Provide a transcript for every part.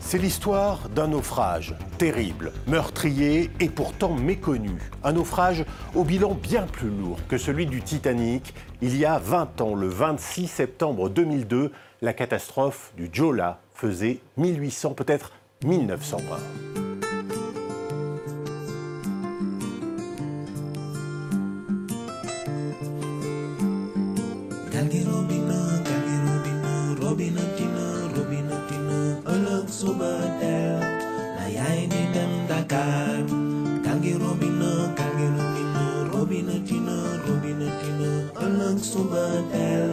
C'est l'histoire d'un naufrage terrible, meurtrier et pourtant méconnu. Un naufrage au bilan bien plus lourd que celui du Titanic. Il y a 20 ans, le 26 septembre 2002, la catastrophe du Jola faisait 1800, peut-être 1900 morts. Ëllëg suba teel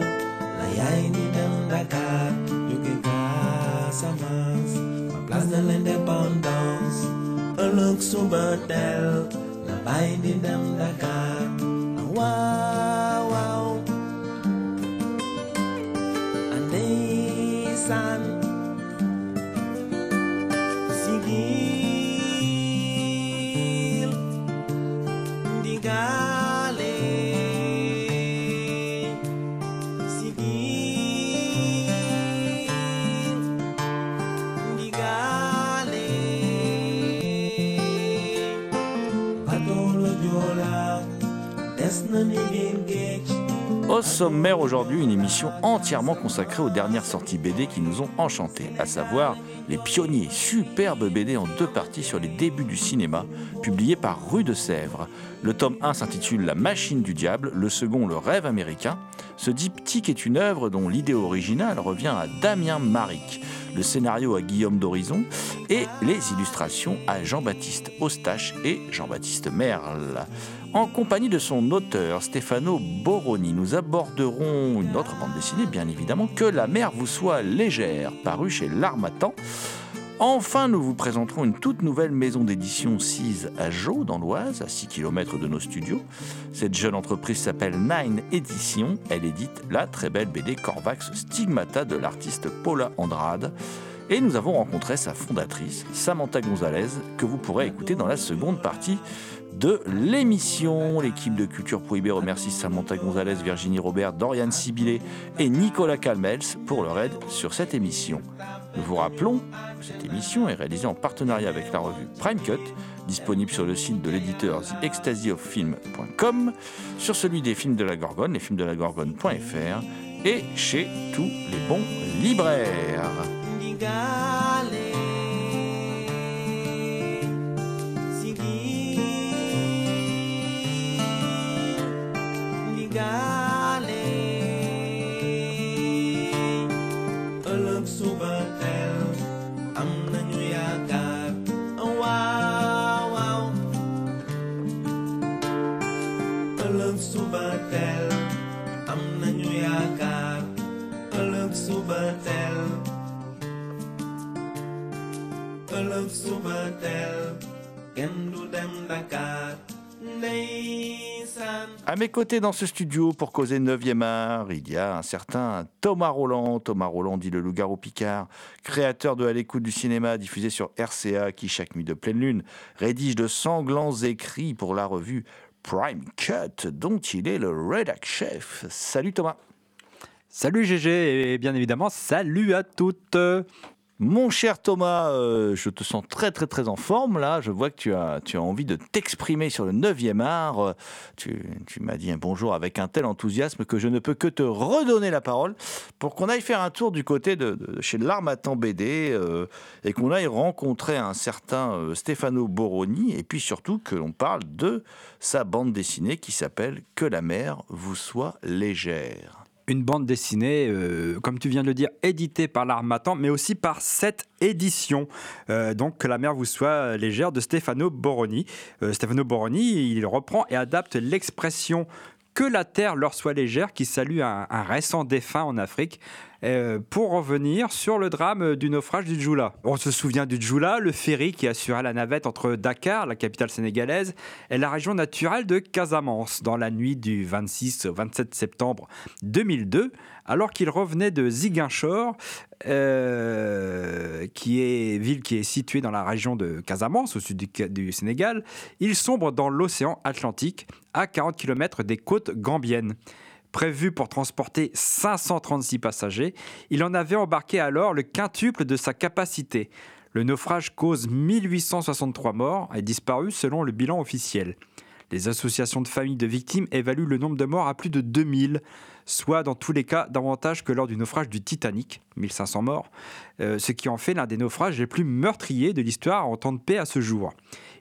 la yaay di dem Dakar. Jóge Casamance, ma place de l'indépendance. ëllëg suba sommaire aujourd'hui, une émission entièrement consacrée aux dernières sorties BD qui nous ont enchantés, à savoir Les Pionniers, superbe BD en deux parties sur les débuts du cinéma, publié par Rue de Sèvres. Le tome 1 s'intitule La Machine du Diable, le second Le Rêve américain. Ce diptyque est une œuvre dont l'idée originale revient à Damien Maric, le scénario à Guillaume d'Horizon et les illustrations à Jean-Baptiste Eustache et Jean-Baptiste Merle. En compagnie de son auteur Stefano Boroni, nous aborderons une autre bande dessinée, bien évidemment, Que la mer vous soit légère, parue chez L'Armatan. Enfin, nous vous présenterons une toute nouvelle maison d'édition sise à Jaux, dans l'Oise, à 6 km de nos studios. Cette jeune entreprise s'appelle Nine Éditions. Elle édite la très belle BD Corvax Stigmata de l'artiste Paula Andrade. Et nous avons rencontré sa fondatrice, Samantha Gonzalez, que vous pourrez écouter dans la seconde partie de l'émission. L'équipe de Culture Prohibée remercie Samantha Gonzalez, Virginie Robert, Dorian Sibilé et Nicolas Calmels pour leur aide sur cette émission. Nous vous rappelons que cette émission est réalisée en partenariat avec la revue Prime Cut, disponible sur le site de l'éditeur TheExtasyOfFilm.com, sur celui des films de la Gorgone, lesfilmsdelagorgone.fr et chez tous les bons libraires. Ëllëg suba teel kenn du dem Dakar ndeysaan À mes côtés dans ce studio pour causer 9e art, il y a un certain Thomas Roland. Thomas Roland dit le loup-garou Picard, créateur de À l'écoute du cinéma diffusé sur RCA qui chaque nuit de pleine lune rédige de sanglants écrits pour la revue Prime Cut dont il est le rédac chef. Salut Thomas. Salut GG et bien évidemment salut à toutes. Mon cher Thomas, euh, je te sens très très très en forme là. Je vois que tu as, tu as envie de t'exprimer sur le 9e art. Euh, tu, tu m'as dit un bonjour avec un tel enthousiasme que je ne peux que te redonner la parole pour qu'on aille faire un tour du côté de, de chez l'Armatan BD euh, et qu'on aille rencontrer un certain Stefano Boroni et puis surtout que l'on parle de sa bande dessinée qui s'appelle Que la mer vous soit légère une bande dessinée, euh, comme tu viens de le dire, éditée par l'Armatan, mais aussi par cette édition. Euh, donc, que la mer vous soit légère de Stefano Boroni. Euh, Stefano Boroni, il reprend et adapte l'expression que la terre leur soit légère, qui salue un, un récent défunt en Afrique, euh, pour revenir sur le drame du naufrage du Djoula. On se souvient du Djoula, le ferry qui assurait la navette entre Dakar, la capitale sénégalaise, et la région naturelle de Casamance, dans la nuit du 26 au 27 septembre 2002, alors qu'il revenait de Ziguinchor, euh, qui est ville qui est située dans la région de Casamance, au sud du Sénégal. Il sombre dans l'océan Atlantique, à 40 km des côtes gambiennes prévu pour transporter 536 passagers, il en avait embarqué alors le quintuple de sa capacité. Le naufrage cause 1863 morts et disparus selon le bilan officiel. Les associations de familles de victimes évaluent le nombre de morts à plus de 2000, soit dans tous les cas davantage que lors du naufrage du Titanic, 1500 morts, euh, ce qui en fait l'un des naufrages les plus meurtriers de l'histoire en temps de paix à ce jour.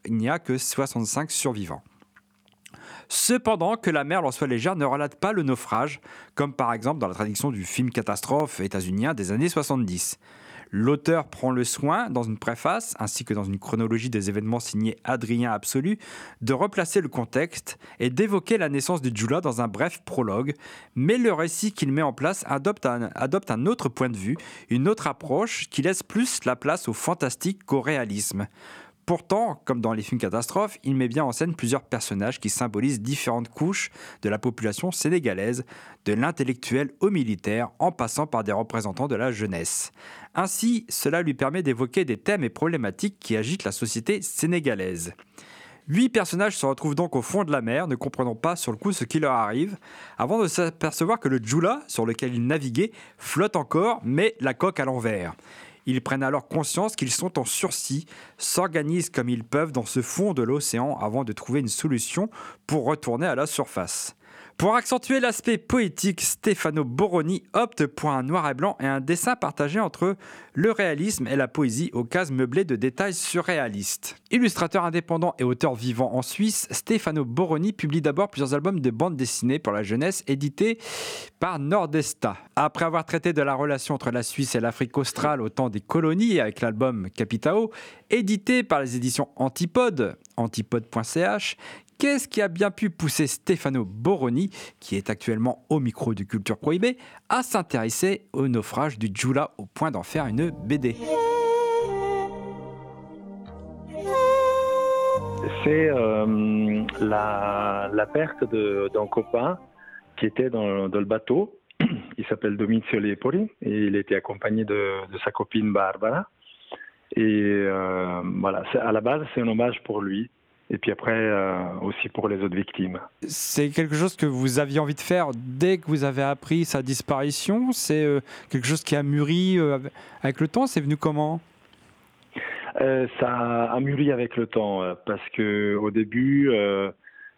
Il n'y a que 65 survivants. Cependant, que la mer leur soit légère ne relate pas le naufrage, comme par exemple dans la traduction du film catastrophe états-unien des années 70. L'auteur prend le soin, dans une préface, ainsi que dans une chronologie des événements signés Adrien Absolu, de replacer le contexte et d'évoquer la naissance du Djoula dans un bref prologue, mais le récit qu'il met en place adopte un autre point de vue, une autre approche qui laisse plus la place au fantastique qu'au réalisme. Pourtant, comme dans les films catastrophes, il met bien en scène plusieurs personnages qui symbolisent différentes couches de la population sénégalaise, de l'intellectuel au militaire, en passant par des représentants de la jeunesse. Ainsi, cela lui permet d'évoquer des thèmes et problématiques qui agitent la société sénégalaise. Huit personnages se retrouvent donc au fond de la mer, ne comprenant pas sur le coup ce qui leur arrive, avant de s'apercevoir que le Djoula, sur lequel ils naviguaient, flotte encore, mais la coque à l'envers. Ils prennent alors conscience qu'ils sont en sursis, s'organisent comme ils peuvent dans ce fond de l'océan avant de trouver une solution pour retourner à la surface. Pour accentuer l'aspect poétique, Stefano Boroni opte pour un noir et blanc et un dessin partagé entre le réalisme et la poésie aux cases meublées de détails surréalistes. Illustrateur indépendant et auteur vivant en Suisse, Stefano Boroni publie d'abord plusieurs albums de bande dessinée pour la jeunesse édités par Nordesta. Après avoir traité de la relation entre la Suisse et l'Afrique australe au temps des colonies avec l'album Capitao, édité par les éditions Antipode, antipode.ch, Qu'est-ce qui a bien pu pousser Stefano Boroni, qui est actuellement au micro du Culture Prohibée, à s'intéresser au naufrage du Djoula au point d'en faire une BD C'est euh, la, perte d'un copain qui était dans, le bateau. Il s'appelle Domizio Lepori et il était accompagné de, sa copine Barbara. Et euh, à la base, c'est un hommage pour lui et puis après euh, aussi pour les autres victimes. C'est quelque chose que vous aviez envie de faire dès que vous avez appris sa disparition? C'est euh, quelque chose qui a mûri euh, avec le temps? C'est venu comment? Ça a mûri avec le temps parce que au début,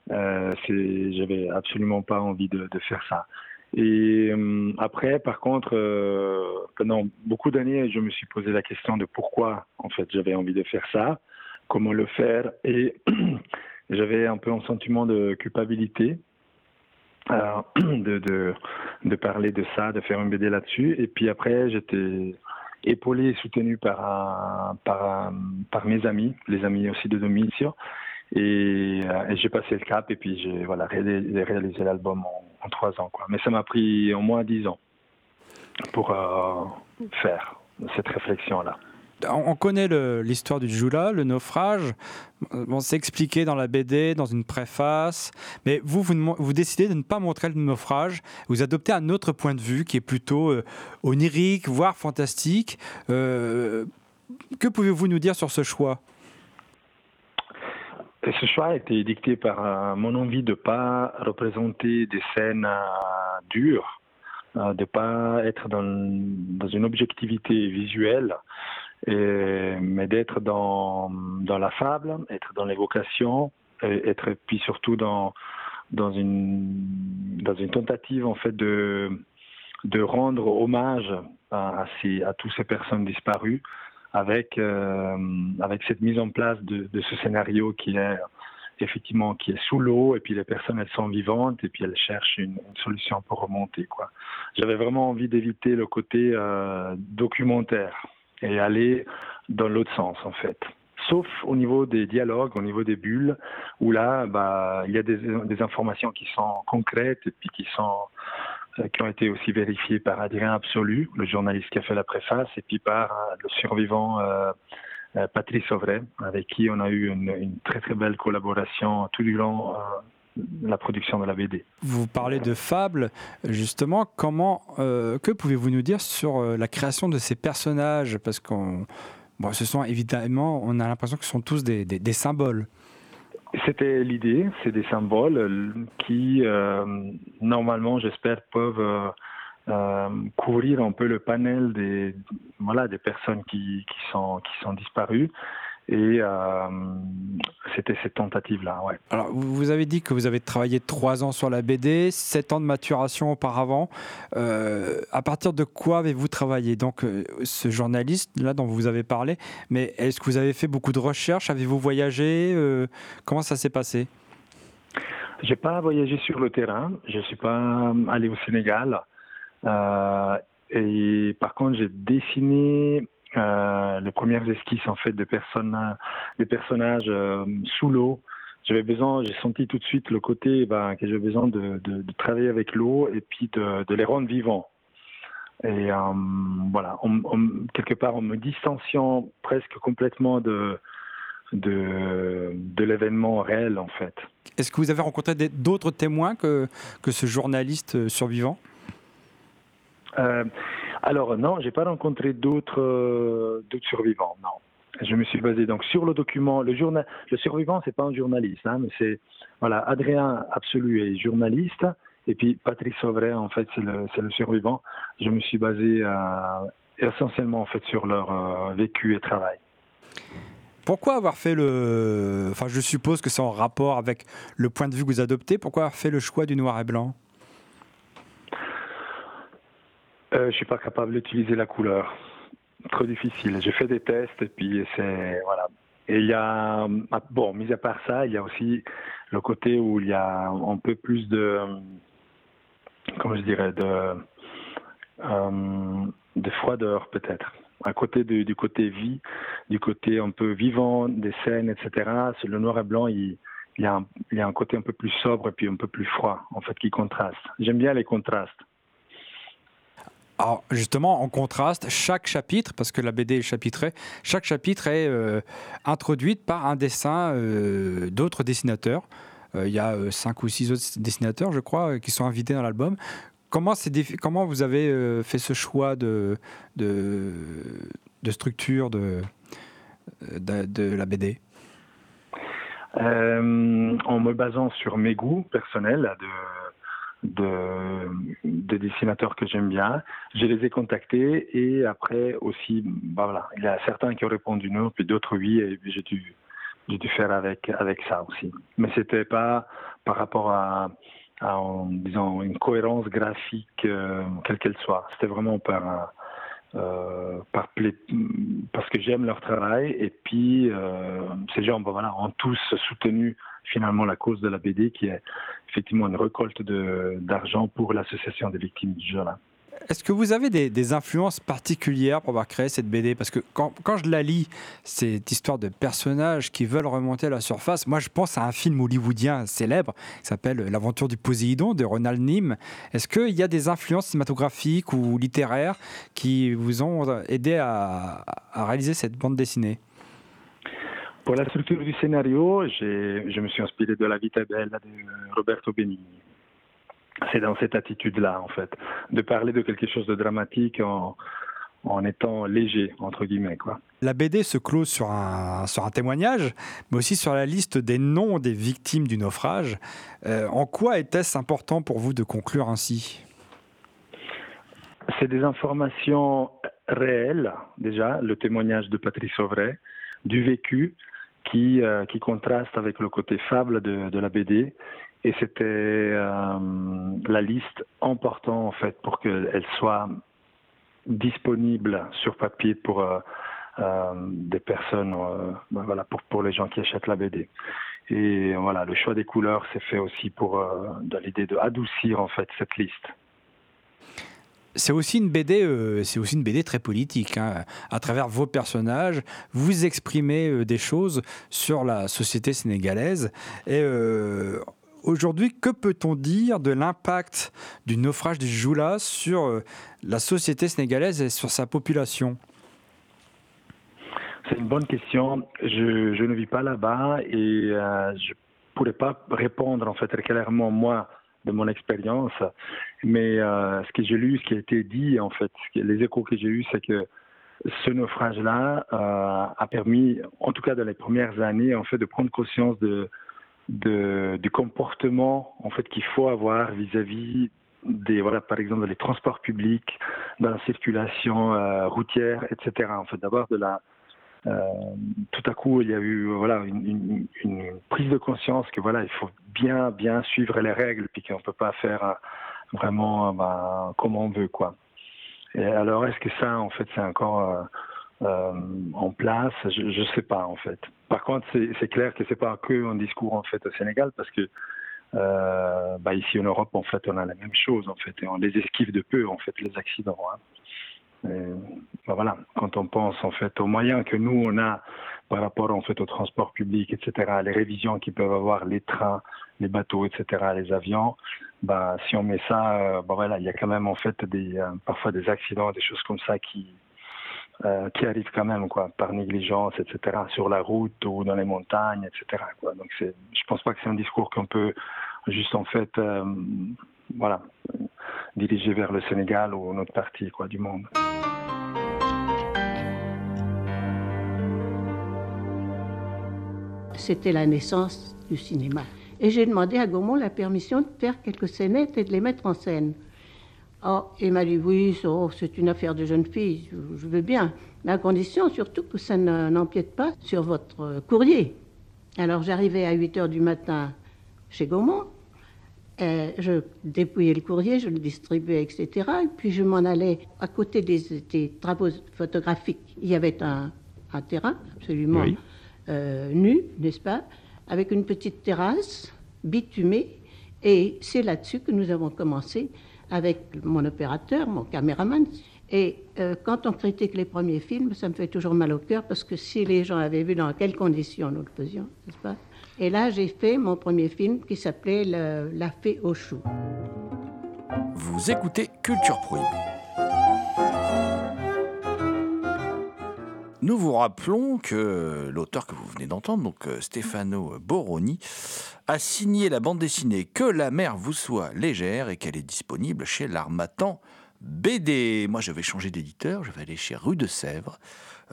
j'avais absolument pas envie de, de faire ça. Et après, par contre, pendant beaucoup d'années, je me suis posé la question de pourquoi en fait j'avais envie de faire ça comment le faire. Et j'avais un peu un sentiment de culpabilité euh, de, de, parler de ça, de faire une BD là-dessus. Et puis après, j'étais épaulé et soutenu par, par, mes amis, les amis aussi de Domicio. Et, et j'ai passé le cap et puis j'ai voilà, réalisé, l'album en, en, trois ans. Quoi. Mais ça m'a pris au moins dix ans pour euh, faire cette réflexion-là on connaît l'histoire du Jula, le naufrage. On s'est expliqué dans la BD, dans une préface. Mais vous, vous, décidez de ne pas montrer le naufrage. Vous adoptez un autre point de vue qui est plutôt euh, onirique, voire fantastique. Euh, que pouvez-vous nous dire sur ce choix? Ce choix a été dicté par euh, mon envie de ne pas représenter des scènes dures, de ne pas être dans, une objectivité visuelle, Et, mais d'être dans, la fable, être dans l'évocation, et être puis surtout dans, une, tentative en fait de, rendre hommage à, toutes ces personnes disparues avec, euh, cette mise en place de, ce scénario qui est effectivement qui est sous l'eau et puis les personnes elles sont vivantes et puis elles cherchent une, solution pour remonter. J'avais vraiment envie d'éviter le côté euh, documentaire et aller dans l'autre sens en fait. Sauf au niveau des dialogues, au niveau des bulles, où là, bah, il y a des, informations qui sont concrètes et puis qui sont euh, qui ont été aussi vérifiées par Adrien Absolu, le journaliste qui a fait la préface, et puis par euh, le survivant euh, euh, Patrice Auvray, avec qui on a eu une, très très belle collaboration tout du long la production de la BD. Vous parlez de fables, justement, comment, euh, que pouvez-vous nous dire sur la création de ces personnages? Parce qu'on, bon, ce sont évidemment, on a l'impression que ce sont tous des, des, des symboles. C'était l'idée, c'est des symboles qui, euh, normalement, j'espère, peuvent euh, euh, couvrir un peu le panel des, voilà, des personnes qui, qui, sont, qui sont disparues. Et euh, c'était cette tentative-là. Ouais. Alors, vous avez dit que vous avez travaillé trois ans sur la BD, sept ans de maturation auparavant. Euh, à partir de quoi avez-vous travaillé? Donc, euh, ce journaliste-là dont vous avez parlé, mais est-ce que vous avez fait beaucoup de recherches? Avez-vous voyagé? Euh, Comment ça s'est passé? J'ai pas voyagé sur le terrain. Je suis pas allé au Sénégal. Et par contre, j'ai dessiné euh, les premières esquisses en fait de personnes, des personnages euh, sous l'eau. J'avais besoin, j'ai senti tout de suite le côté ben, que j'avais besoin de, de, de, travailler avec l'eau et puis de, de, les rendre vivants. Et euh, voilà, on, on, quelque part en me distanciant presque complètement de, de, de l'événement réel en fait. Est-ce que vous avez rencontré d'autres témoins que, que ce journaliste survivant? Euh, alors non, j'ai pas rencontré d'autres euh, d'autres survivants. Non, je me suis basé donc sur le document. Le journal, le survivant, c'est pas un journaliste, hein, mais c'est voilà, Adrien Absolu est journaliste. Et puis Patrice Sauvray, en fait, c'est le, le, survivant. Je me suis basé euh, essentiellement en fait sur leur euh, vécu et travail. Pourquoi avoir fait le. Enfin, je suppose que c'est en rapport avec le point de vue que vous adoptez. Pourquoi avoir fait le choix du noir et blanc? Euh, je suis pas capable d'utiliser la couleur. Trop difficile. J'ai fait des tests et puis c'est voilà. Et il y a bon, mis à part ça, il y a aussi le côté où il y a un peu plus de comment je dirais de euh, de froideur peut-être. À côté du côté vie, du côté un peu vivant des scènes, etc. Le noir et blanc. Il y, a un, il y a un côté un peu plus sobre et puis un peu plus froid en fait qui contraste. J'aime bien les contrastes. Alors justement, en contraste, chaque chapitre, parce que la BD est chapitrée, chaque chapitre est euh, introduite par un dessin euh, d'autres dessinateurs. Euh, il y a cinq ou six autres dessinateurs, je crois, qui sont invités dans l'album. Comment, vous avez fait ce choix de, structure de, de, de, la BD En me basant sur mes goûts personnels de de, de dessinateurs que j'aime bien. Je les ai contactés et après aussi, bah voilà, il y a certains qui ont répondu non, puis d'autres oui, et j'ai dû, j'ai faire avec, avec ça aussi. Mais c'était pas par rapport à, disons, une cohérence graphique, euh, quelle qu'elle soit. C'était vraiment par, euh, par parce que j'aime leur travail et puis euh, ces gens bah voilà, ont tous soutenu finalement la cause de la BD qui est effectivement une récolte d'argent pour l'association des victimes du Jola. Est-ce que vous avez des, influences particulières pour avoir créé cette BD Parce que quand, quand, je la lis, cette histoire de personnages qui veulent remonter à la surface, moi je pense à un film hollywoodien célèbre qui s'appelle L'aventure du Poséidon de Ronald Nim. Est-ce qu'il y a des influences cinématographiques ou littéraires qui vous ont aidé à réaliser cette bande dessinée? Pour la structure du scénario, je me suis inspiré de La Vita Bella de Roberto Benigni. C'est dans cette attitude-là, en fait, de parler de quelque chose de dramatique en, en étant léger, entre guillemets. Quoi. La BD se close sur un, sur un témoignage, mais aussi sur la liste des noms des victimes du naufrage. Euh, en quoi était-ce important pour vous de conclure ainsi? C'est des informations réel, déjà, le témoignage de Patrice Auvray, du vécu, qui, euh, qui contraste avec le côté fable de, de la BD. Et c'était euh, la liste importante, en fait, pour qu'elle soit disponible sur papier pour euh, euh, des personnes, euh, ben voilà, pour, pour les gens qui achètent la BD. Et voilà, le choix des couleurs s'est fait aussi pour euh, dans l'idée de adoucir en fait cette liste. C'est aussi une BD, euh, c'est aussi une BD très politique. hein. À travers vos personnages, vous exprimez euh, des choses sur la société sénégalaise. Et euh, aujourd'hui, que peut-on dire de l'impact du naufrage du Joula sur la société sénégalaise et sur sa population? C'est une bonne question. Je, ne vis pas là-bas et je pourrais pas répondre en fait clairement moi de mon expérience. Mais euh, ce que j'ai lu, ce qui a été dit en fait, les échos que j'ai eus, c'est que ce naufrage-là euh, a permis, en tout cas dans les premières années, en fait, de prendre conscience de, du comportement en fait qu'il faut avoir vis-à-vis des voilà par exemple les transports publics, dans la circulation euh, routière, etc. En fait, d'avoir de la tout à coup, il y a eu voilà une, prise de conscience que voilà, il faut bien bien suivre les règles, puis qu'on peut pas faire vraiment euh, ben, comme on veut quoi. Et alors, est-ce que ça, en fait, c'est encore euh, euh, en place? Je je sais pas en fait. Par contre, c'est clair que c'est pas que un discours en fait au Sénégal, parce que bah, ici en Europe, en fait, on a la même chose en fait, et on les esquive de peu en fait les accidents. hein. Ben voilà, quand on pense en fait aux moyens que nous on a par rapport en fait au transport public, etc., les révisions qu'ils peuvent avoir, les trains, les bateaux, etc., les avions, bah si on met ça, euh, ben voilà, il y a quand même en fait des euh, parfois des accidents, des choses comme ça qui euh, qui arrivent quand même quoi, par négligence, etc., sur la route ou dans les montagnes, etc. Quoi. Donc c'est, je pense pas que c'est un discours qu'on peut juste en fait, voilà, diriger vers le Sénégal ou notre partie quoi du monde. C'était la naissance du cinéma. Et j'ai demandé à Gaumont la permission de faire quelques scénettes et de les mettre en scène. Oh, il m'a dit oui, oh, c'est une affaire de jeune fille, je, veux bien, mais à condition surtout que ça ne- n'empiète pas sur votre euh, courrier. Alors j'arrivais à 8 heures du matin chez Gaumont, euh, je dépouillais le courrier, je le distribuais, etc. Et puis je m'en allais à côté des, des travaux photographiques. Il y avait un, terrain absolument. Euh, nu, n'est-ce pas, avec une petite terrasse bitumée. Et c'est là-dessus que nous avons commencé avec mon opérateur, mon caméraman. Et euh, quand on critique les premiers films, ça me fait toujours mal au cœur parce que si les gens avaient vu dans quelles conditions nous le faisions, n'est-ce pas Et là, j'ai fait mon premier film qui s'appelait La fée aux choux. Vous écoutez Culture Prohibée. Nous vous rappelons que l'auteur que vous venez d'entendre, donc euh, Stefano Boroni, a signé la bande dessinée Que la mer vous soit légère et qu'elle est disponible chez l'Armatan BD. Moi, je vais changer d'éditeur, je vais aller chez Rue de Sèvres.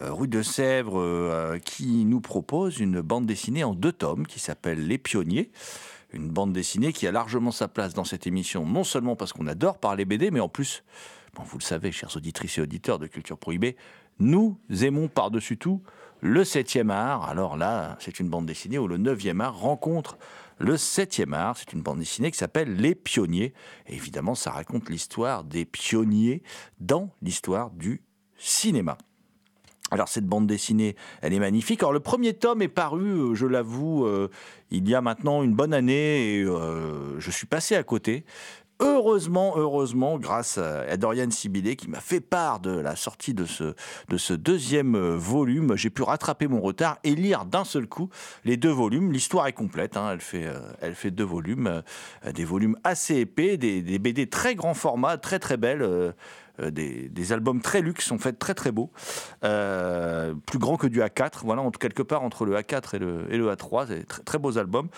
Euh, Rue de Sèvres euh, qui nous propose une bande dessinée en deux tomes qui s'appelle Les Pionniers. Une bande dessinée qui a largement sa place dans cette émission, non seulement parce qu'on adore parler BD, mais en plus, bon, vous le savez, chers auditrices et auditeurs de Culture Prohibée, nous aimons par-dessus tout le 7e art. Alors là, c'est une bande dessinée où le 9e art rencontre le 7e art. C'est une bande dessinée qui s'appelle Les Pionniers. Évidemment, ça raconte l'histoire des pionniers dans l'histoire du cinéma. Alors cette bande dessinée, elle est magnifique. Alors le premier tome est paru, euh, je l'avoue, euh, il y a maintenant une bonne année et euh, je suis passé à côté. Heureusement, heureusement, grâce à Dorian Sibilé qui m'a fait part de la sortie de ce, de ce deuxième euh, volume, j'ai pu rattraper mon retard et lire d'un seul coup les deux volumes. L'histoire est complète, hein, elle, fait, euh, elle fait deux volumes, euh, des volumes assez épais, des, BD très grand format, très très belles. des, albums très luxe, en fait très très beaux, plus grand que du A4, voilà, entre, quelque part entre le A4 et le, et le A3, c'est très, très beaux albums.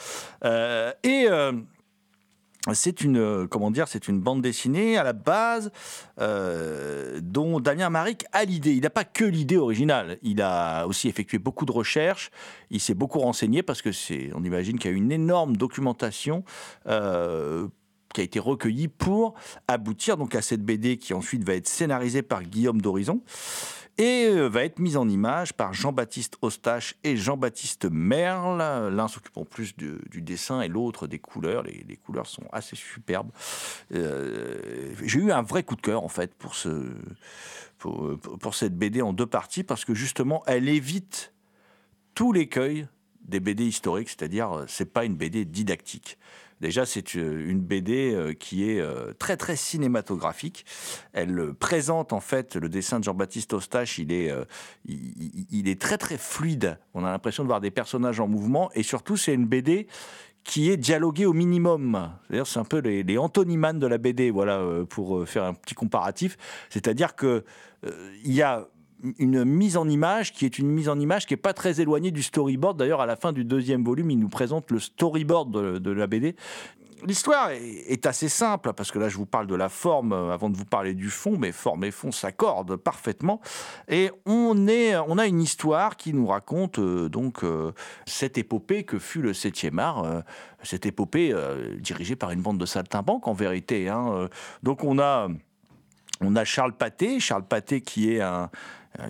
Et c'est une, euh, comment c'est une bande dessinée à la base euh, dont Damien Maric a l'idée. Il n'a pas que l'idée originale. Il a aussi effectué beaucoup de recherches. Il s'est beaucoup renseigné parce que c'est, on imagine qu'il y a une énorme documentation. euh, qui a été recueilli pour aboutir donc à cette BD qui ensuite va être scénarisée par Guillaume d'Horizon et euh, va être mise en image par Jean-Baptiste Ostache et Jean-Baptiste Merle. L'un s'occupant plus du, dessin et l'autre des couleurs. Les, couleurs sont assez superbes. Euh, J'ai eu un vrai coup de cœur en fait pour, ce, pour cette BD en deux parties parce que justement elle évite tout l'écueil des BD historiques, c'est-à-dire euh, c'est pas une BD didactique. Déjà, c'est euh, une BD euh, qui est très très cinématographique. Elle présente en fait le dessin de Jean-Baptiste Ostache. Il est, il, est très très fluide. On a l'impression de voir des personnages en mouvement et surtout c'est une BD qui est dialoguée au minimum. C'est-à-dire, c'est un peu les, les Anthony Mann de la BD, voilà, pour faire un petit comparatif. C'est-à-dire que euh, il y a une mise en image qui est une mise en image qui est pas très éloignée du storyboard. D'ailleurs, à la fin du deuxième volume, il nous présente le storyboard de, de la BD. L'histoire est, assez simple, parce que là, je vous parle de la forme euh, avant de vous parler du fond, mais forme et fond s'accordent parfaitement. Et on, est, on a une histoire qui nous raconte euh, donc euh, cette épopée que fut le 7e art, cette épopée dirigée par une bande de saltimbanques, en vérité. hein. Donc on a, on a Charles Pathé, Charles Pathé qui est un,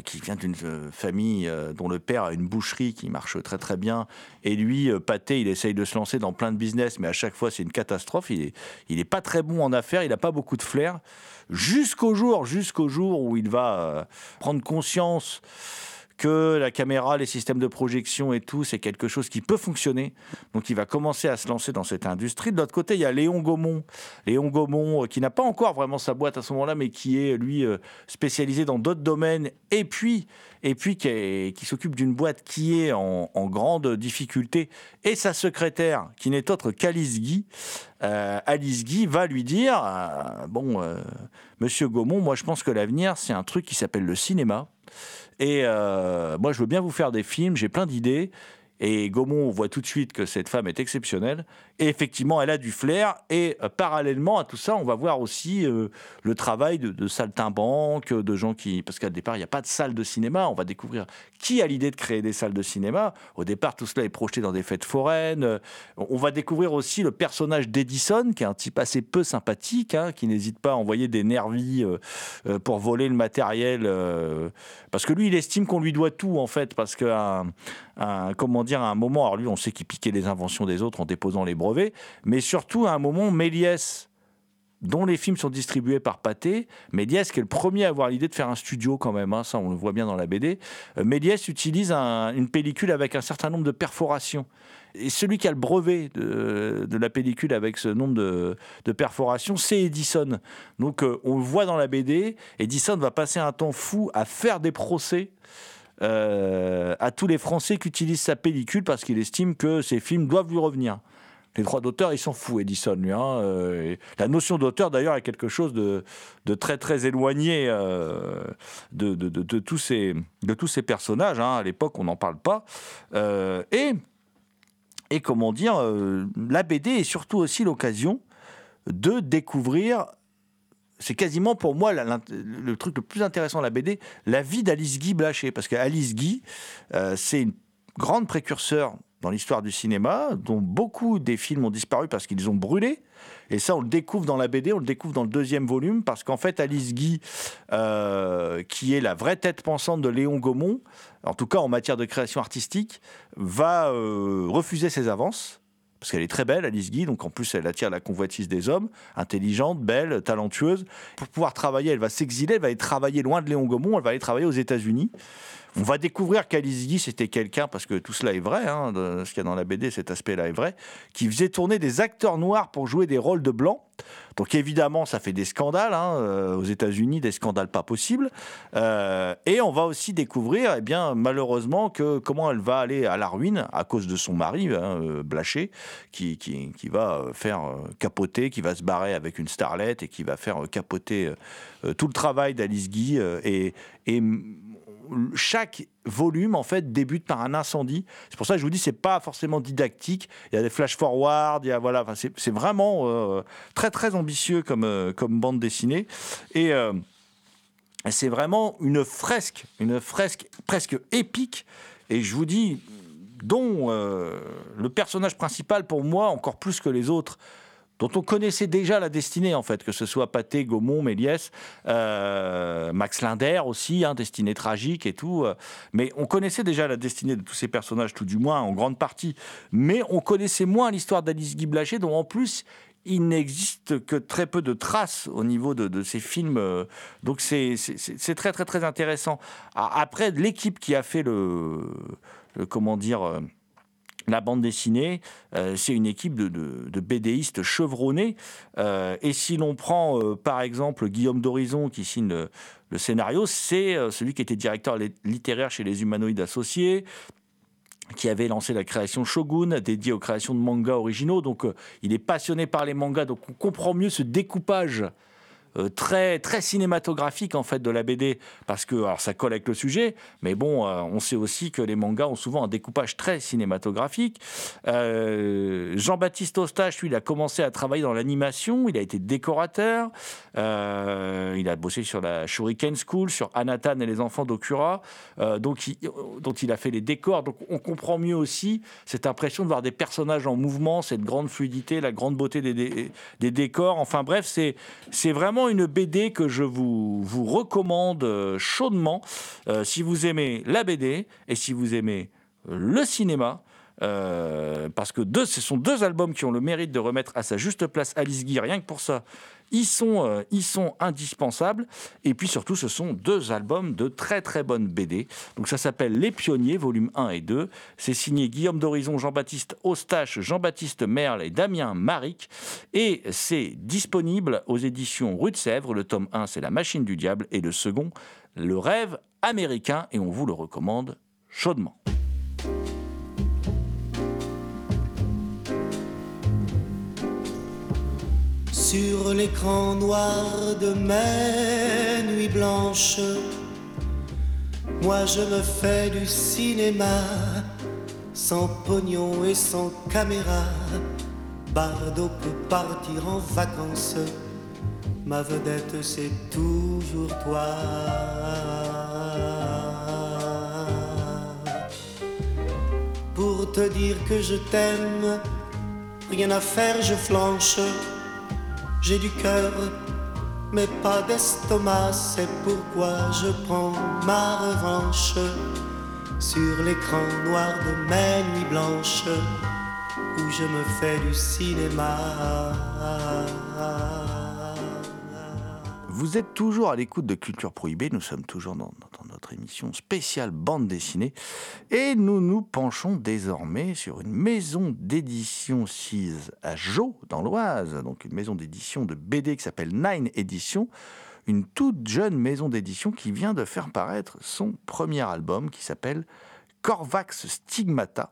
qui vient d'une euh, famille euh, dont le père a une boucherie qui marche très très bien. Et lui, euh, Pathé, il essaye de se lancer dans plein de business, mais à chaque fois c'est une catastrophe. Il est, il est pas très bon en affaires, il n'a pas beaucoup de flair. Jusqu'au jour, jusqu'au jour où il va euh, prendre conscience que la caméra, les systèmes de projection et tout, c'est quelque chose qui peut fonctionner. Donc il va commencer à se lancer dans cette industrie. De l'autre côté, il y a Léon Gaumont. Léon Gaumont, euh, qui n'a pas encore vraiment sa boîte à ce moment-là, mais qui est, lui, euh, spécialisé dans d'autres domaines. Et puis, et puis qui, s'occupe d'une boîte qui est en, grande difficulté. Et sa secrétaire, qui n'est autre qu'Alice Guy, euh, Alice Guy va lui dire, bon, Monsieur Gaumont, moi je pense que l'avenir, c'est un truc qui s'appelle le cinéma. Et euh, moi, je veux bien vous faire des films, j'ai plein d'idées. Et Gaumont voit tout de suite que cette femme est exceptionnelle. Et effectivement, elle a du flair. Et euh, parallèlement à tout ça, on va voir aussi euh, le travail de, de saltimbanques, de gens qui... Parce qu'à départ, il n'y a pas de salle de cinéma. On va découvrir qui a l'idée de créer des salles de cinéma. Au départ, tout cela est projeté dans des fêtes foraines. Euh, On va découvrir aussi le personnage d'Edison, qui est un type assez peu sympathique, hein, qui n'hésite pas à envoyer des nervis pour voler le matériel. parce que lui, il estime qu'on lui doit tout, en fait. Parce qu'à un, comment dire, à un moment, alors lui, on sait qu'il piquait les inventions des autres en déposant les brevets, mais surtout, à un moment, Méliès, dont les films sont distribués par Pathé, Méliès, qui est le premier à avoir l'idée de faire un studio quand même, hein, ça on le voit bien dans la BD, euh, Méliès utilise un- une pellicule avec un certain nombre de perforations. Et celui qui a le brevet de, la pellicule avec ce nombre de, perforations, c'est Edison. Donc euh, on le voit dans la BD, Edison va passer un temps fou à faire des procès à tous les Français qui utilisent sa pellicule parce qu'il estime que ces films doivent lui revenir. Les droits d'auteur, il s'en fout, Edison, lui. hein, euh, la notion d'auteur, d'ailleurs, est quelque chose de, très, très éloigné euh, de, tous ces, de tous ces personnages. hein. À l'époque, on n'en parle pas. Euh, et, et comment dire, euh, la BD est surtout aussi l'occasion de découvrir c'est quasiment pour moi le truc le plus intéressant de la BD, la vie d'Alice Guy Blaché. Parce qu'Alice Guy, euh, c'est une grande précurseur dans l'histoire du cinéma, dont beaucoup des films ont disparu parce qu'ils ont brûlé. Et ça, on le découvre dans la BD, on le découvre dans le deuxième volume, parce qu'en fait, Alice Guy, euh, qui est la vraie tête pensante de Léon Gaumont, en tout cas en matière de création artistique, va euh, refuser ses avances. Parce qu'elle est très belle, Alice Guy, donc en plus elle attire la convoitise des hommes, intelligente, belle, talentueuse. Pour pouvoir travailler, elle va s'exiler, elle va aller travailler loin de Léon Gaumont, elle va aller travailler aux États-Unis. On va découvrir qu'Alice Guy, c'était quelqu'un, parce que tout cela est vrai, hein, ce qu'il y a dans la BD, cet aspect-là est vrai, qui faisait tourner des acteurs noirs pour jouer des rôles de blancs. Donc évidemment, ça fait des scandales hein, euh, aux États-Unis, des scandales pas possibles. Euh, et on va aussi découvrir, eh bien, malheureusement, que comment elle va aller à la ruine à cause de son mari, hein, euh, Blaché, qui, qui, va faire capoter, qui va se barrer avec une starlette et qui va faire capoter tout le travail d'Alice Guy. et chaque volume en fait débute par un incendie. C'est pour ça que je vous dis c'est pas forcément didactique. Il y a des flash forward, il y a voilà, enfin, c'est vraiment euh, très très ambitieux comme euh, bande dessinée et euh, c'est vraiment une fresque, une fresque presque épique. Et je vous dis dont le personnage principal pour moi encore plus que les autres dont on connaissait déjà la destinée, en fait, que ce soit Pathé, Gaumont, Méliès, euh, Max Linder aussi, hein, destinée tragique et tout. euh, mais on connaissait déjà la destinée de tous ces personnages, tout du moins en grande partie. Mais on connaissait moins l'histoire d'Alice Guy Blaché, dont en plus il n'existe que très peu de traces au niveau de, ces films. euh, donc c'est très très très intéressant. Après, l'équipe qui a fait le, comment dire la bande dessinée, euh, c'est une équipe de, de, BDistes chevronnés. Euh, et si l'on prend euh, par exemple Guillaume d'Horizon qui signe le, le scénario, c'est celui qui était directeur li- littéraire chez les Humanoïdes Associés qui avait lancé la création Shogun, dédiée aux créations de mangas originaux. Donc, il est passionné par les mangas, donc on comprend mieux ce découpage euh, très, très cinématographique en fait de la BD, parce que alors, ça colle avec le sujet, mais bon, euh, on sait aussi que les mangas ont souvent un découpage très cinématographique. Euh, Jean-Baptiste Ostache, lui, il a commencé à travailler dans l'animation, il a été décorateur, il a bossé sur la Shuriken School, sur Anatan et les enfants d'Okura, donc il, dont il a fait les décors. Donc on comprend mieux aussi cette impression de voir des personnages en mouvement, cette grande fluidité, la grande beauté des, dé- des décors. Enfin bref, c'est c'est une BD que je vous, vous recommande euh, chaudement euh, si vous aimez la BD et si vous aimez euh, le cinéma. parce que deux, ce sont deux albums qui ont le mérite de remettre à sa juste place Alice Guy, rien que pour ça. Ils sont, euh, ils sont indispensables. Et puis surtout, ce sont deux albums de très très bonnes BD. Donc ça s'appelle Les Pionniers, volume 1 et 2. C'est signé Guillaume d'Horizon, Jean-Baptiste Eustache, Jean-Baptiste Merle et Damien Maric. Et c'est disponible aux éditions Rue de Sèvres. Le tome 1, c'est La Machine du Diable. Et le second, Le Rêve américain. Et on vous le recommande chaudement. Sur l'écran noir de mes nuits blanches, moi je me fais du cinéma, sans pognon et sans caméra. Bardot peut partir en vacances, ma vedette c'est toujours toi. Pour te dire que je t'aime, rien à faire, je flanche. J'ai du cœur, mais pas d'estomac, c'est pourquoi je prends ma revanche sur l'écran noir de mes nuits blanches où je me fais du cinéma. Vous êtes toujours à l'écoute de Culture Prohibée. Nous sommes toujours dans, émission spéciale bande dessinée. Et nous nous penchons désormais sur une maison d'édition sise à Jaux, dans l'Oise. Donc une maison d'édition de BD qui s'appelle Nine Edition. Une toute jeune maison d'édition qui vient de faire paraître son premier album qui s'appelle Corvax Stigmata,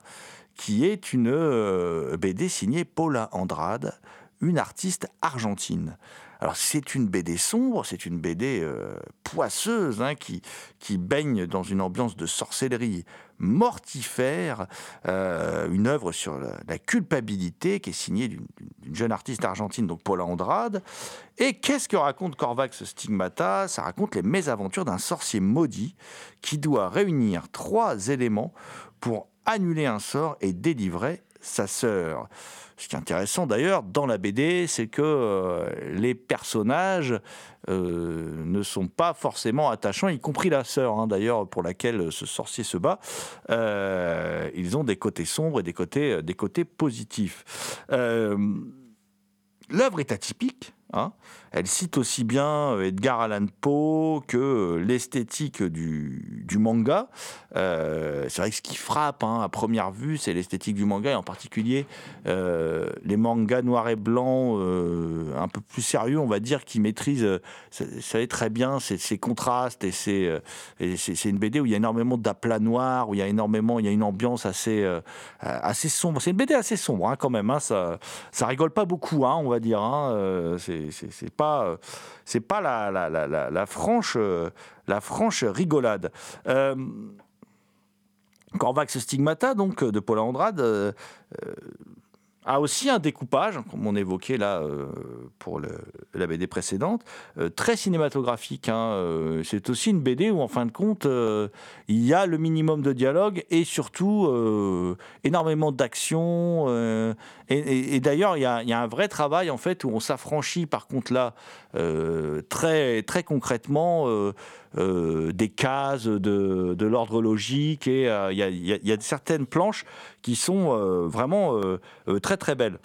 qui est une euh, BD signée Paula Andrade, une artiste argentine. Alors c'est une BD sombre, c'est une BD euh, poisseuse hein, qui, qui baigne dans une ambiance de sorcellerie mortifère, euh, une œuvre sur la, culpabilité qui est signée d'une d'une jeune artiste argentine, donc Paula Andrade. Et qu'est-ce que raconte Corvax Stigmata? Ça raconte les mésaventures d'un sorcier maudit qui doit réunir trois éléments pour annuler un sort et délivrer sa sœur. Ce qui est intéressant d'ailleurs dans la BD, c'est que euh, les personnages euh, ne sont pas forcément attachants, y compris la sœur, hein, d'ailleurs, pour laquelle ce sorcier se bat. Euh, ils ont des côtés sombres et des côtés, des côtés positifs. L'œuvre est atypique. Hein. Elle cite aussi bien Edgar Allan Poe que l'esthétique du, manga. Euh, c'est vrai que ce qui frappe hein, à première vue, c'est l'esthétique du manga, et en particulier euh, les mangas noirs et blancs euh, un peu plus sérieux, on va dire, qui maîtrisent, euh, ça, ça va très bien ces, contrastes. Et c'est euh, une BD où il y a énormément d'aplats noirs, où il y a énormément, il y a une ambiance assez, euh, sombre. C'est une BD assez sombre hein, quand même. ça, ça rigole pas beaucoup, on va dire. euh, c'est- pas, euh, pas la, la, la, la, franche, euh, la franche rigolade. Euh, Corvax Stigmata, donc de Paul Andrade, a aussi un découpage, comme on évoquait là euh, pour la BD précédente, euh, très cinématographique. hein. Euh, C'est aussi une BD où, en fin de compte, il y a le minimum de dialogue et surtout énormément d'action. et d'ailleurs, il y, y a un vrai travail en fait où on s'affranchit, par contre là, euh, très très concrètement. euh, euh, des cases de, de l'ordre logique et il y, y y a certaines planches qui sont vraiment très très belles.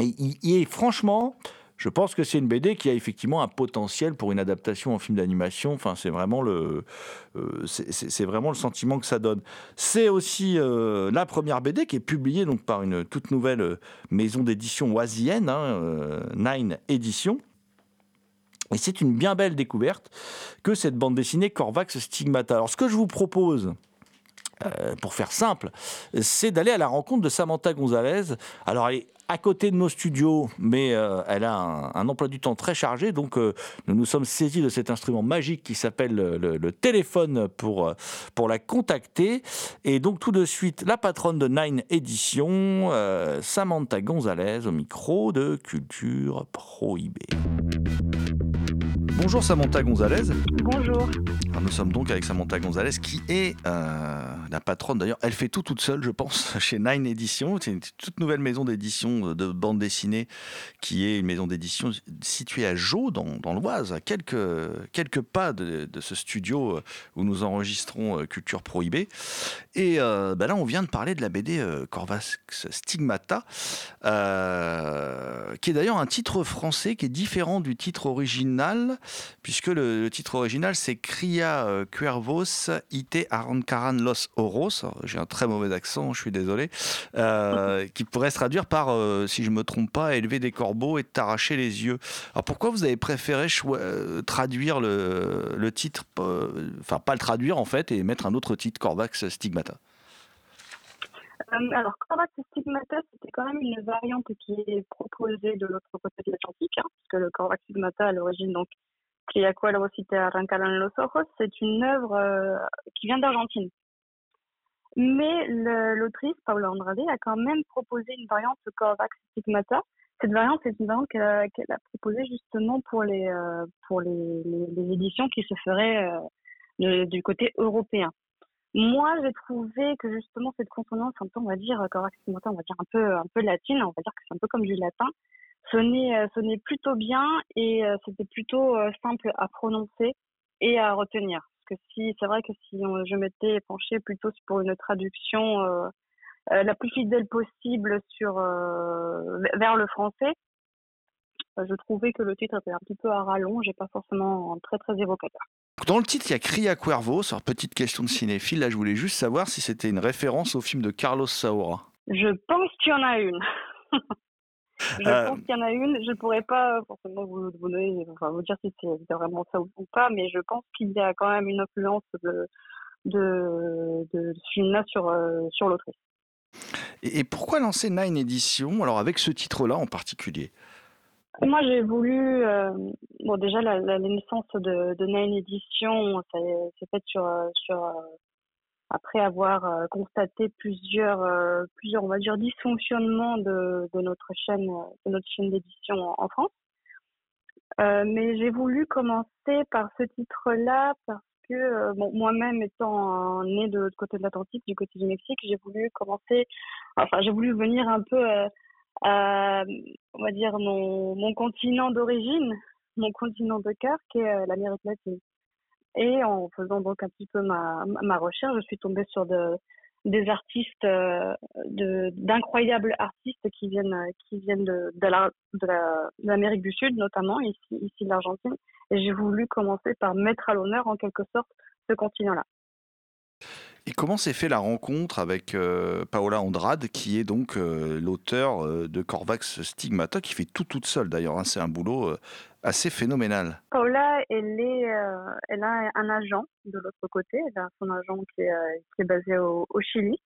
Et, et- franchement, je pense que c'est une BD qui a effectivement un potentiel pour une adaptation en film d'animation. Enfin, c'est vraiment le, euh, vraiment le sentiment que ça donne. C'est aussi la première BD qui est publiée donc par une toute nouvelle maison d'édition oisienne, hein, euh, Nine Éditions. Et c'est une bien belle découverte que cette bande dessinée Corvax Stigmata. Alors, ce que je vous propose, euh, pour faire simple, c'est d'aller à la rencontre de Samantha Gonzalez. Alors, elle est à côté de nos studios, mais euh, elle a un, emploi du temps très chargé. Donc, euh, nous nous sommes saisis de cet instrument magique qui s'appelle le, téléphone pour, pour la contacter. Et donc, tout de suite, la patronne de Nine Éditions, euh, Samantha Gonzalez, au micro de Culture Prohibée. Bonjour Samantha Gonzalez. Bonjour. Alors, nous sommes donc avec Samantha Gonzalez qui est euh, la patronne d'ailleurs. Elle fait tout toute seule, je pense, chez Nine Éditions. C'est une toute nouvelle maison d'édition de bande dessinée qui est une maison d'édition située à Jaux, dans, dans l'Oise, à quelques, quelques pas de, de ce studio où nous enregistrons euh, Culture Prohibée. Et euh, bah là, on vient de parler de la BD euh, Corvax Stigmata, euh, qui est d'ailleurs un titre français qui est différent du titre original, puisque le, le titre original c'est Cria euh, Cuervos ite arrancaran los oros. J'ai un très mauvais accent, je suis désolé, euh, qui pourrait se traduire par, euh, si je me trompe pas, élever des corbeaux et t'arracher les yeux. Alors pourquoi vous avez préféré traduire le, le titre, enfin pas le traduire en fait, et mettre un autre titre, Corvax Stigmata? Euh, alors, Corvax Stigmata, c'était quand même une variante qui est proposée de l'autre côté de l'Atlantique, hein, parce que le Corvax Stigmata, à l'origine, donc, Los Ojos, c'est une œuvre euh, qui vient d'Argentine. Mais l'autrice, Paula Andrade, a quand même proposé une variante Corvax Stigmata. Cette variante, c'est une variante qu'elle a, proposée justement pour les, euh, pour les, éditions qui se feraient euh, de- du côté européen. Moi, j'ai trouvé que justement cette consonance, on va dire, Corvax Stigmata, on va dire un peu, un peu latine, on va dire que c'est un peu comme du latin, sonnait, euh, sonnait plutôt bien et euh, c'était plutôt euh, simple à prononcer et à retenir. Parce que si, c'est vrai que si on- je m'étais penchée plutôt pour une traduction euh, la plus fidèle possible sur euh, vers le français, je trouvais que le titre était un petit peu à rallonge et pas forcément très très évocateur. Dans le titre, il y a Cria Cuervos. Alors, petite question de cinéphile, là, je voulais juste savoir si c'était une référence au film de Carlos Saura. Je pense qu'il y en a une. je Euh, pense qu'il y en a une. Je ne pourrais pas forcément vous, vous, donner, enfin, vous dire si c'est vraiment ça ou pas, mais je pense qu'il y a quand même une influence de, de, de ce film-là sur, euh, sur l'autrice. Et, et pourquoi lancer Nine Edition, alors avec ce titre-là en particulier? Moi, j'ai voulu. euh, bon, déjà, la, la naissance de, de Nine Edition, s'est fait sur, euh, sur euh, après avoir euh, constaté plusieurs, euh, plusieurs, on va dire, dysfonctionnements de, de notre chaîne, euh, de notre chaîne d'édition en, France. Mais j'ai voulu commencer par ce titre-là parce que moi-même étant née de l'autre côté de l'Atlantique, du côté du Mexique, j'ai voulu commencer, enfin j'ai voulu venir un peu à, on va dire mon, mon continent d'origine, mon continent de cœur, qui est l'Amérique latine. Et en faisant donc un petit peu ma, ma recherche, je suis tombée sur de, des artistes, euh, d'incroyables artistes qui viennent, qui viennent de, de la- de la- l'Amérique du Sud, notamment ici, ici de l'Argentine. Et j'ai voulu commencer par mettre à l'honneur, en quelque sorte, ce continent-là. Et comment s'est fait la rencontre avec euh, Paola Andrade, qui est donc euh, l'auteur euh, de Corvax Stigmata, qui fait tout toute seule d'ailleurs. hein. c'est un boulot assez phénoménal. Paula, elle, a un agent de l'autre côté. Son agent qui est, basé au, Chili.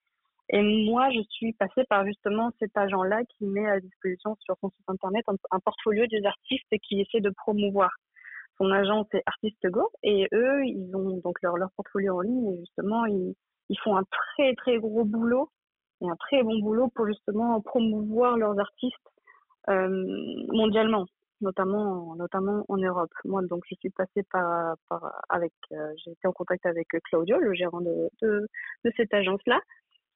Et moi, je suis passée par justement cet agent-là qui met à disposition sur son site internet un, portfolio des artistes qui essaie de promouvoir. Son agent, c'est Artiste Go. Et eux, ils ont donc leur, leur portfolio en ligne et justement, ils, ils font un très, très gros boulot et un très bon boulot pour justement promouvoir leurs artistes euh, mondialement, notamment, notamment en Europe. Moi, donc, je suis passée par, avec, euh, j'ai été en contact avec Claudio, le gérant de, de, cette agence-là.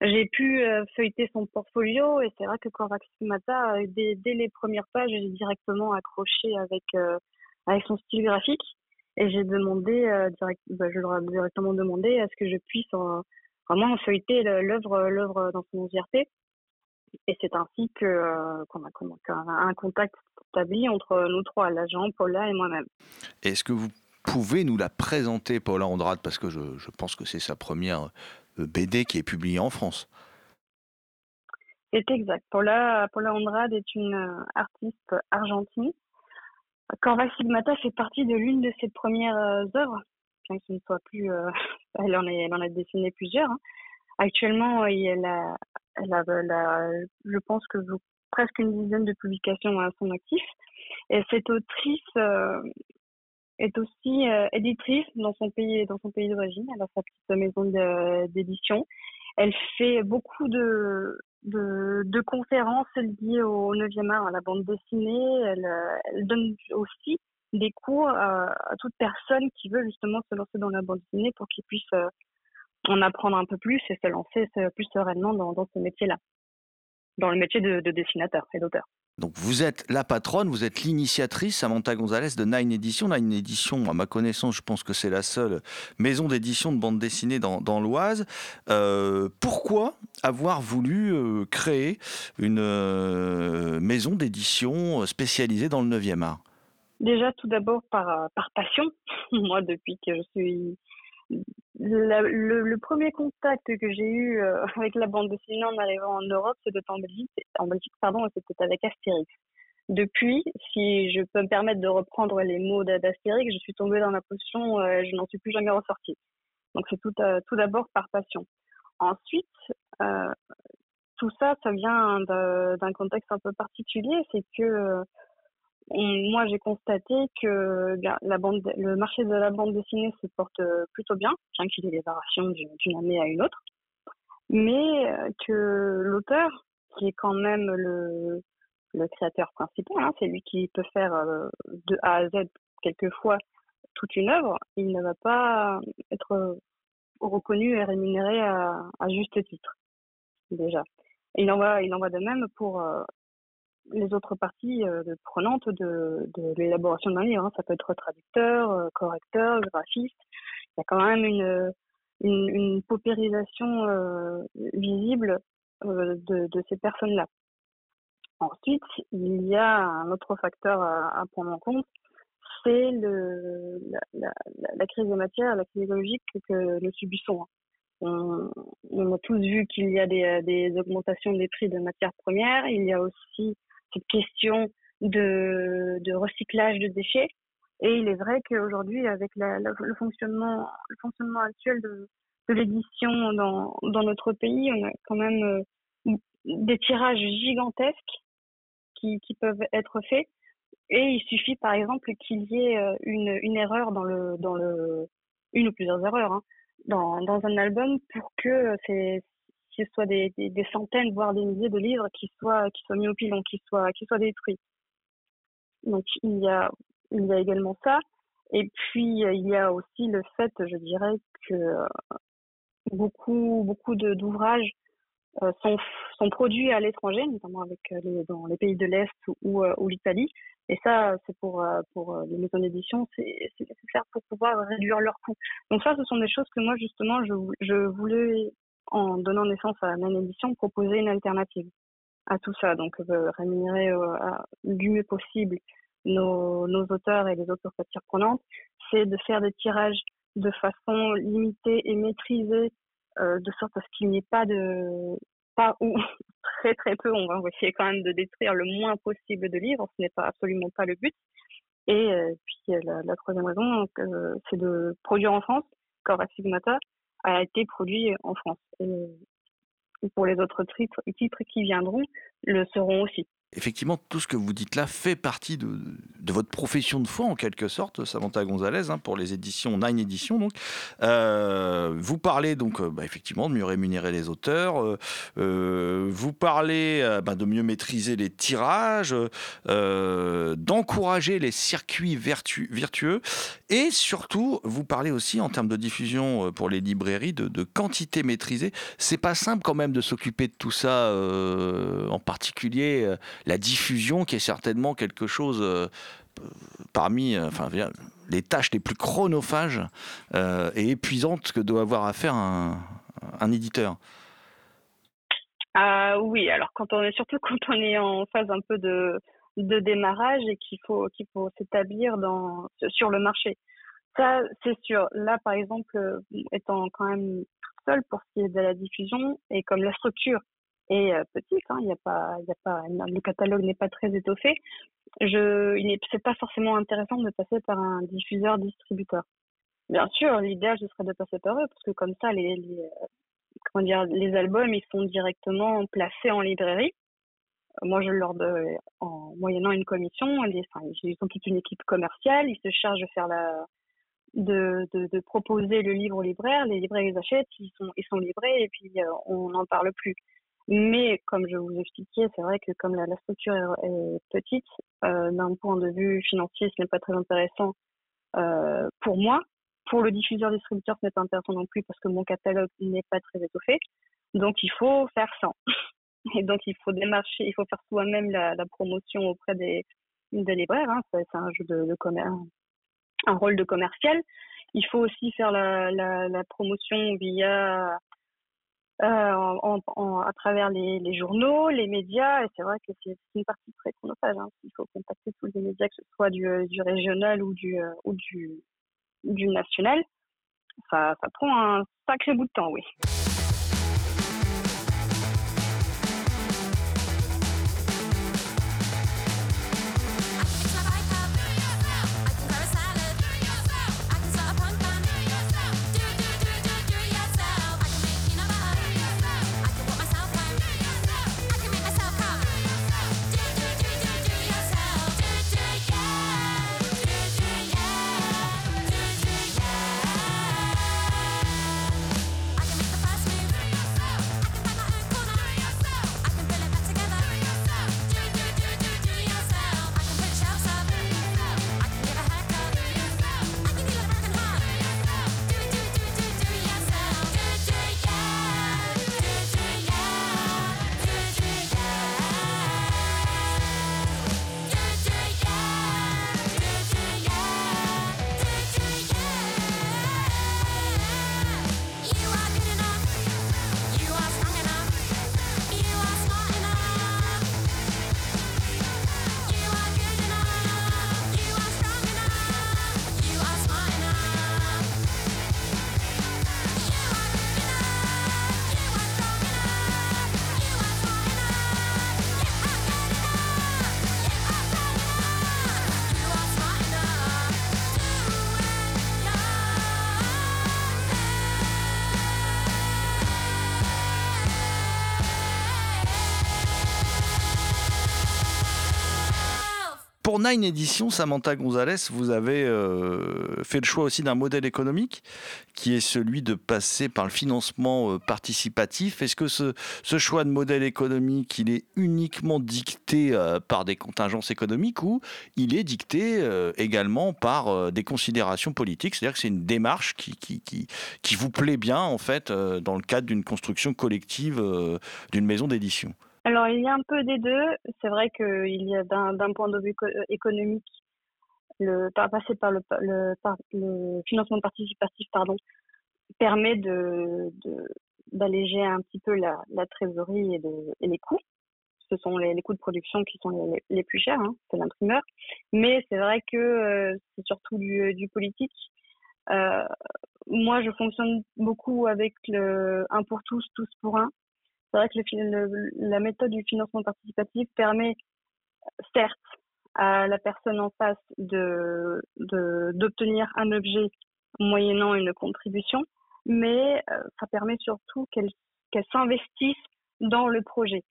J'ai pu euh, feuilleter son portfolio et c'est vrai que Corvax Mata, dès, dès, les premières pages, j'ai directement accroché avec, avec son style graphique. Et j'ai demandé, direct, bah, je leur ai directement demandé à ce que je puisse vraiment feuilleter l'œuvre, l'œuvre dans son entièreté. Et c'est ainsi que euh, qu'on a, un contact établi entre nous trois, l'agent, Paula et moi-même. Est-ce que vous pouvez nous la présenter, Paula Andrade, parce que je, je pense que c'est sa première euh, BD qui est publiée en France C'est exact. Paula, Paula Andrade est une euh, artiste argentine. Corva Sigmata fait partie de l'une de ses premières œuvres, bien qu'il ne soit plus. en elle en a dessiné plusieurs. Hein. Actuellement, elle a, elle a, je pense que presque une dizaine de publications à son actif. Et cette autrice euh, est aussi euh, éditrice dans son pays, dans son pays d'origine. Elle a sa petite maison d'édition. Elle fait beaucoup de, de, conférences liées au 9e art, à la bande dessinée. Elle, elle donne aussi des cours à, à, toute personne qui veut justement se lancer dans la bande dessinée pour qu'ils puissent euh, en apprendre un peu plus et se lancer plus sereinement dans, dans ce métier-là, dans le métier de, dessinateur et d'auteur. Donc vous êtes la patronne, vous êtes l'initiatrice, Samantha Gonzalez, de Nine Edition. Nine Edition, à ma connaissance, je pense que c'est la seule maison d'édition de bande dessinée dans, l'Oise. Euh, pourquoi avoir voulu euh, créer une euh, maison d'édition spécialisée dans le 9e art? Déjà, tout d'abord par passion. Moi, depuis que je suis le, premier contact que j'ai eu euh, avec la bande dessinée en arrivant en Europe, c'était en Belgique, pardon, c'était avec Astérix. Depuis, si je peux me permettre de reprendre les mots d'Astérix, je suis tombée dans la potion, euh, je n'en suis plus jamais ressortie. Donc c'est tout, euh, tout d'abord par passion. Ensuite, tout ça, ça vient d'un contexte un peu particulier, c'est que moi, j'ai constaté que le marché de la bande dessinée se porte euh, plutôt bien, bien qu'il y ait des variations d'une année à une autre, mais euh, que l'auteur, qui est quand même le, créateur principal, hein, c'est lui qui peut faire euh, de A à Z quelquefois toute une œuvre, il ne va pas être reconnu et rémunéré à, juste titre, déjà. Il en va de même pour les autres parties euh, prenantes de, de l'élaboration d'un livre. Hein. Ça peut être traducteur, euh, correcteur, graphiste. Il y a quand même une, une, une paupérisation euh, visible de, de, ces personnes-là. Ensuite, il y a un autre facteur à, prendre en compte, c'est le, la, crise des matières, la crise écologique que nous subissons. Hein. On, on, a tous vu qu'il y a des, des, augmentations des prix de matières premières. Il y a aussi question de, recyclage de déchets. Et il est vrai qu'aujourd'hui, avec le, fonctionnement, actuel de, l'édition dans, notre pays, on a quand même euh, des tirages gigantesques qui, peuvent être faits. Et il suffit, par exemple, qu'il y ait euh, une, une erreur dans le, dans le, une ou plusieurs erreurs, hein, dans, dans un album pour que ces, ce soit des, des, centaines, voire des milliers de livres qui soient, qui soient mis au pilon, qui soient, qui soient détruits. Donc il y a, il y a également ça. Et puis il y a aussi le fait, je dirais, que euh, beaucoup, beaucoup d'ouvrages euh, sont, sont produits à l'étranger, notamment avec euh, dans les pays de l'Est ou, ou l'Italie. Et ça, c'est pour, pour les maisons d'édition, c'est nécessaire pour pouvoir réduire leurs coûts. Donc ça, ce sont des choses que moi, justement, je, je voulais en donnant naissance à même édition, proposer une alternative à tout ça. Donc, rémunérer du mieux possible nos, auteurs et les autres parties prenantes, c'est de faire des tirages de façon limitée et maîtrisée, euh, de sorte à ce qu'il n'y ait pas de pas ou très très peu, on va essayer quand même de détruire le moins possible de livres, ce n'est pas absolument pas le but. Et euh, puis la, troisième raison, euh, c'est de produire en France, Corps Sigmata, a été produit en France. Et pour les autres titres, titres qui viendront, le seront aussi. Effectivement, tout ce que vous dites là fait partie de, votre profession de foi, en quelque sorte, Samantha Gonzalez, hein, pour les éditions Nine Éditions. Donc, Euh, vous parlez donc, euh, bah, effectivement, de mieux rémunérer les auteurs. euh, vous parlez bah, de mieux maîtriser les tirages, d'encourager les circuits vertu- vertueux, et surtout, vous parlez aussi en termes de diffusion pour les librairies de, de quantité maîtrisée. C'est pas simple quand même de s'occuper de tout ça, en particulier la diffusion, qui est certainement quelque chose euh, parmi, euh, enfin, les tâches les plus chronophages euh, et épuisantes que doit avoir à faire un, éditeur. Ah oui, alors quand on est surtout quand on est en phase un peu de, de démarrage et qu'il faut qu'il faut s'établir dans sur le marché. Ça, c'est sûr. Là, par exemple, euh, étant quand même seule pour ce qui est de la diffusion et comme la structure est euh, petite, hein, y a pas, y a pas, le catalogue n'est pas très étoffé. Je, il n'est, pas forcément intéressant de passer par un diffuseur distributeur. Bien sûr, l'idéal ce serait de passer par eux parce que comme ça, les, euh, comment dire, les albums ils sont directement placés en librairie. Moi, je leur donne en moyennant une commission. Les, ils ont toute une équipe commerciale. Ils se chargent de faire la, de, de proposer le livre aux libraires. Les libraires les achètent, ils sont, ils sont livrés et puis euh, on n'en parle plus. Mais comme je vous expliquais, c'est vrai que comme la, structure est, petite, euh, d'un point de vue financier, ce n'est pas très intéressant euh, pour moi. Pour le diffuseur distributeur, ce n'est pas intéressant non plus parce que mon catalogue n'est pas très étoffé. Donc il faut faire sans. Et donc il faut démarcher, il faut faire soi-même la, promotion auprès des, libraires. Hein. C'est un jeu de, commerce, un rôle de commercial. Il faut aussi faire la, promotion via en, en- à travers les, les journaux, les médias, et c'est vrai que c'est c'est une partie très chronophage. Hein. Il faut contacter tous les médias, que ce soit du, euh, du régional ou du, euh, ou du, du national. Ça, ça prend un sacré bout de temps, oui. Pour Nine Edition, Samantha Gonzalez, vous avez euh, fait le choix aussi d'un modèle économique qui est celui de passer par le financement euh, participatif. Est-ce que ce, choix de modèle économique, il est uniquement dicté euh, par des contingences économiques ou il est dicté également par des considérations politiques? C'est-à-dire que c'est une démarche qui, qui, vous plaît bien en fait dans le cadre d'une construction collective d'une maison d'édition Alors, il y a un peu des deux. C'est vrai qu'il y a d'un point de vue euh, économique, le, passer par le, le, par le financement participatif permet de, d'alléger un petit peu la, trésorerie et, les coûts. Ce sont les, coûts de production qui sont les, les plus chers, hein, c'est l'imprimeur. Mais c'est vrai que euh, c'est surtout du, du politique. Euh, moi, je fonctionne beaucoup avec le un pour tous, tous pour un. C'est vrai que le le- la méthode du financement participatif permet, certes, à la personne en face de d'obtenir un objet moyennant une contribution, mais euh, ça permet surtout qu'elle s'investisse dans le projet.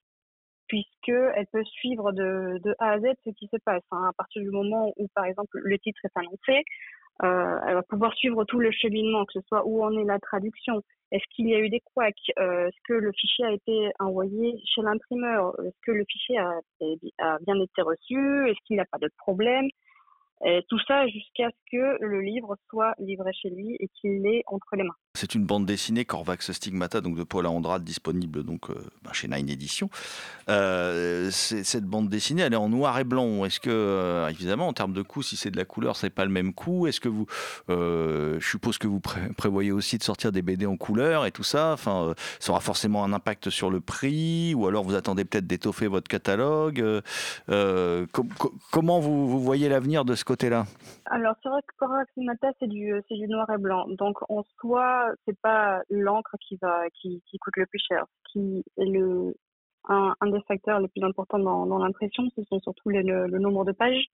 puisqu'elle peut suivre de, de, A à Z ce qui se passe. Hein. À partir du moment où, par exemple, le titre est annoncé, elle va pouvoir suivre tout le cheminement, que ce soit où en est la traduction, est-ce qu'il y a eu des couacs, euh, est-ce que le fichier a été envoyé chez l'imprimeur, est-ce que le fichier a, a bien été reçu, est-ce qu'il n'y a pas de problème, et tout ça jusqu'à ce que le livre soit livré chez lui et qu'il l'ait entre les mains. C'est une bande dessinée Corvax Stigmata donc de Paula Andrade disponible donc euh, bah, chez Nine Edition. Euh, cette bande dessinée elle est en noir et blanc. Est-ce que euh, évidemment en termes de coût si c'est de la couleur c'est pas le même coût. Est-ce que vous je suppose que vous prévoyez aussi de sortir des BD en couleur et tout ça. Enfin ça aura forcément un impact sur le prix ou alors vous attendez peut-être d'étoffer votre catalogue. comment vous, voyez l'avenir de ce côté-là? Alors c'est vrai que Corvax Stigmata c'est du du noir et blanc donc en soi c'est pas l'encre qui va qui, coûte le plus cher. qui est le un, des facteurs les plus importants dans, l'impression, ce sont surtout le, nombre de pages